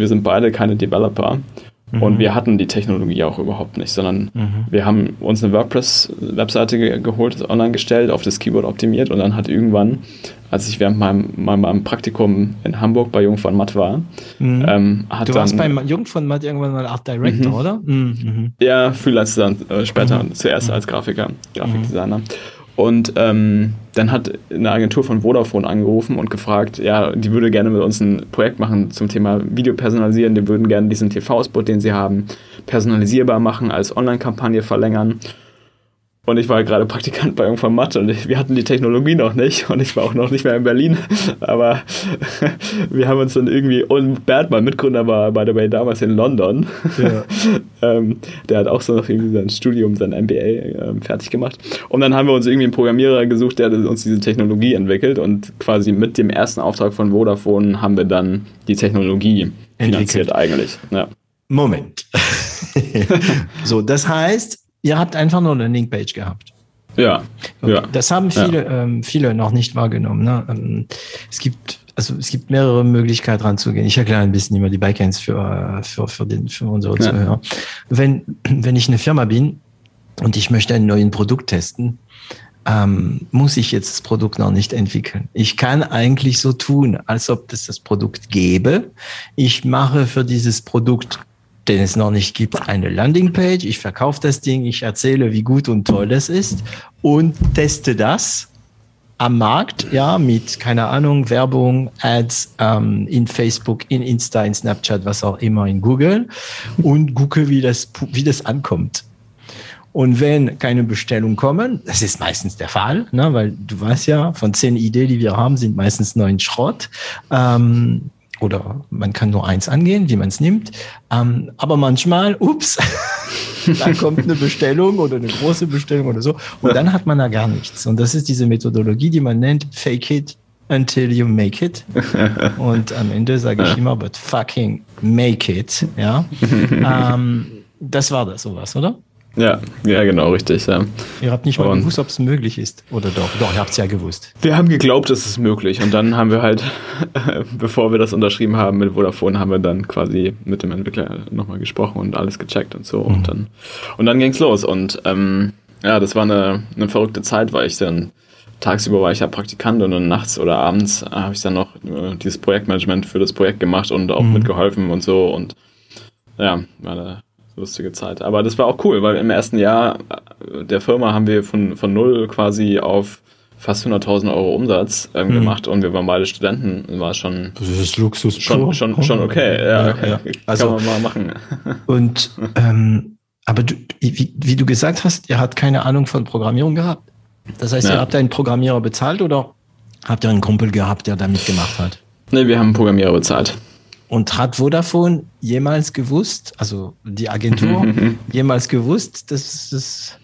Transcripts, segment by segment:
Wir sind beide keine Developer mhm. und wir hatten die Technologie auch überhaupt nicht, sondern mhm. wir haben uns eine WordPress-Webseite ge geholt, online gestellt, auf das Keyboard optimiert und dann hat irgendwann, als ich während meinem, meinem Praktikum in Hamburg bei Jung von Matt war, mhm. ähm, hat Du warst dann, bei Jung von Matt irgendwann mal Art Director, mhm. oder? Mhm. Ja, Freelancer dann äh, später, mhm. zuerst als Grafiker, Grafikdesigner. Und ähm, dann hat eine Agentur von Vodafone angerufen und gefragt, ja, die würde gerne mit uns ein Projekt machen zum Thema Video personalisieren. Die würden gerne diesen TV-Spot, den sie haben, personalisierbar machen, als Online-Kampagne verlängern. Und ich war gerade Praktikant bei irgendwann Mathe und wir hatten die Technologie noch nicht und ich war auch noch nicht mehr in Berlin. Aber wir haben uns dann irgendwie, und Bert, mein Mitgründer, war by the way damals in London. Ja. ähm, der hat auch so noch irgendwie sein Studium, sein MBA ähm, fertig gemacht. Und dann haben wir uns irgendwie einen Programmierer gesucht, der uns diese Technologie entwickelt und quasi mit dem ersten Auftrag von Vodafone haben wir dann die Technologie finanziert eigentlich. Ja. Moment. so, das heißt, Ihr habt einfach nur eine Linkpage gehabt. Ja, okay. ja. Das haben viele, ja. ähm, viele noch nicht wahrgenommen. Ne? Ähm, es gibt also es gibt mehrere Möglichkeiten ranzugehen. Ich erkläre ein bisschen immer die Backends für, für, für, den, für unsere ja. Zuhörer. Wenn, wenn ich eine Firma bin und ich möchte ein neues Produkt testen, ähm, muss ich jetzt das Produkt noch nicht entwickeln. Ich kann eigentlich so tun, als ob es das Produkt gäbe. Ich mache für dieses Produkt den es noch nicht gibt, eine Landingpage. Ich verkaufe das Ding, ich erzähle, wie gut und toll es ist und teste das am Markt, ja, mit, keine Ahnung, Werbung, Ads ähm, in Facebook, in Insta, in Snapchat, was auch immer, in Google und gucke, wie das, wie das ankommt. Und wenn keine Bestellungen kommen, das ist meistens der Fall, ne, weil du weißt ja, von zehn Ideen, die wir haben, sind meistens neun Schrott. Ähm, oder man kann nur eins angehen, wie man es nimmt. Ähm, aber manchmal, ups, da kommt eine Bestellung oder eine große Bestellung oder so. Und dann hat man da gar nichts. Und das ist diese Methodologie, die man nennt Fake it until you make it. Und am Ende sage ich immer, but fucking make it. Ja. ähm, das war das sowas, oder? Ja, ja, genau, richtig. Ja. Ihr habt nicht mal und gewusst, ob es möglich ist. Oder doch? Doch, ihr habt es ja gewusst. Wir haben geglaubt, es ist möglich. Und dann haben wir halt, bevor wir das unterschrieben haben mit Vodafone, haben wir dann quasi mit dem Entwickler nochmal gesprochen und alles gecheckt und so. Mhm. Und dann, und dann ging's los. Und ähm, ja, das war eine, eine verrückte Zeit, weil ich dann tagsüber war ich ja Praktikant und dann nachts oder abends habe ich dann noch äh, dieses Projektmanagement für das Projekt gemacht und auch mhm. mitgeholfen und so. Und ja, war eine lustige Zeit. Aber das war auch cool, weil im ersten Jahr der Firma haben wir von, von null quasi auf fast 100.000 Euro Umsatz ähm, mhm. gemacht und wir waren beide Studenten, war schon das ist Luxus schon, schon, schon okay, ja, ja, ja. Also, kann man mal machen. Und ähm, aber du, wie, wie, du gesagt hast, ihr habt keine Ahnung von Programmierung gehabt. Das heißt, ja. ihr habt einen Programmierer bezahlt oder habt ihr einen Kumpel gehabt, der da mitgemacht hat? Nee, wir haben einen Programmierer bezahlt. Und hat Vodafone jemals gewusst, also die Agentur, jemals gewusst, dass es.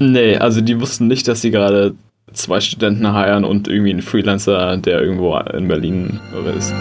Nee, also die wussten nicht, dass sie gerade zwei Studenten heiern und irgendwie einen Freelancer, der irgendwo in Berlin ist.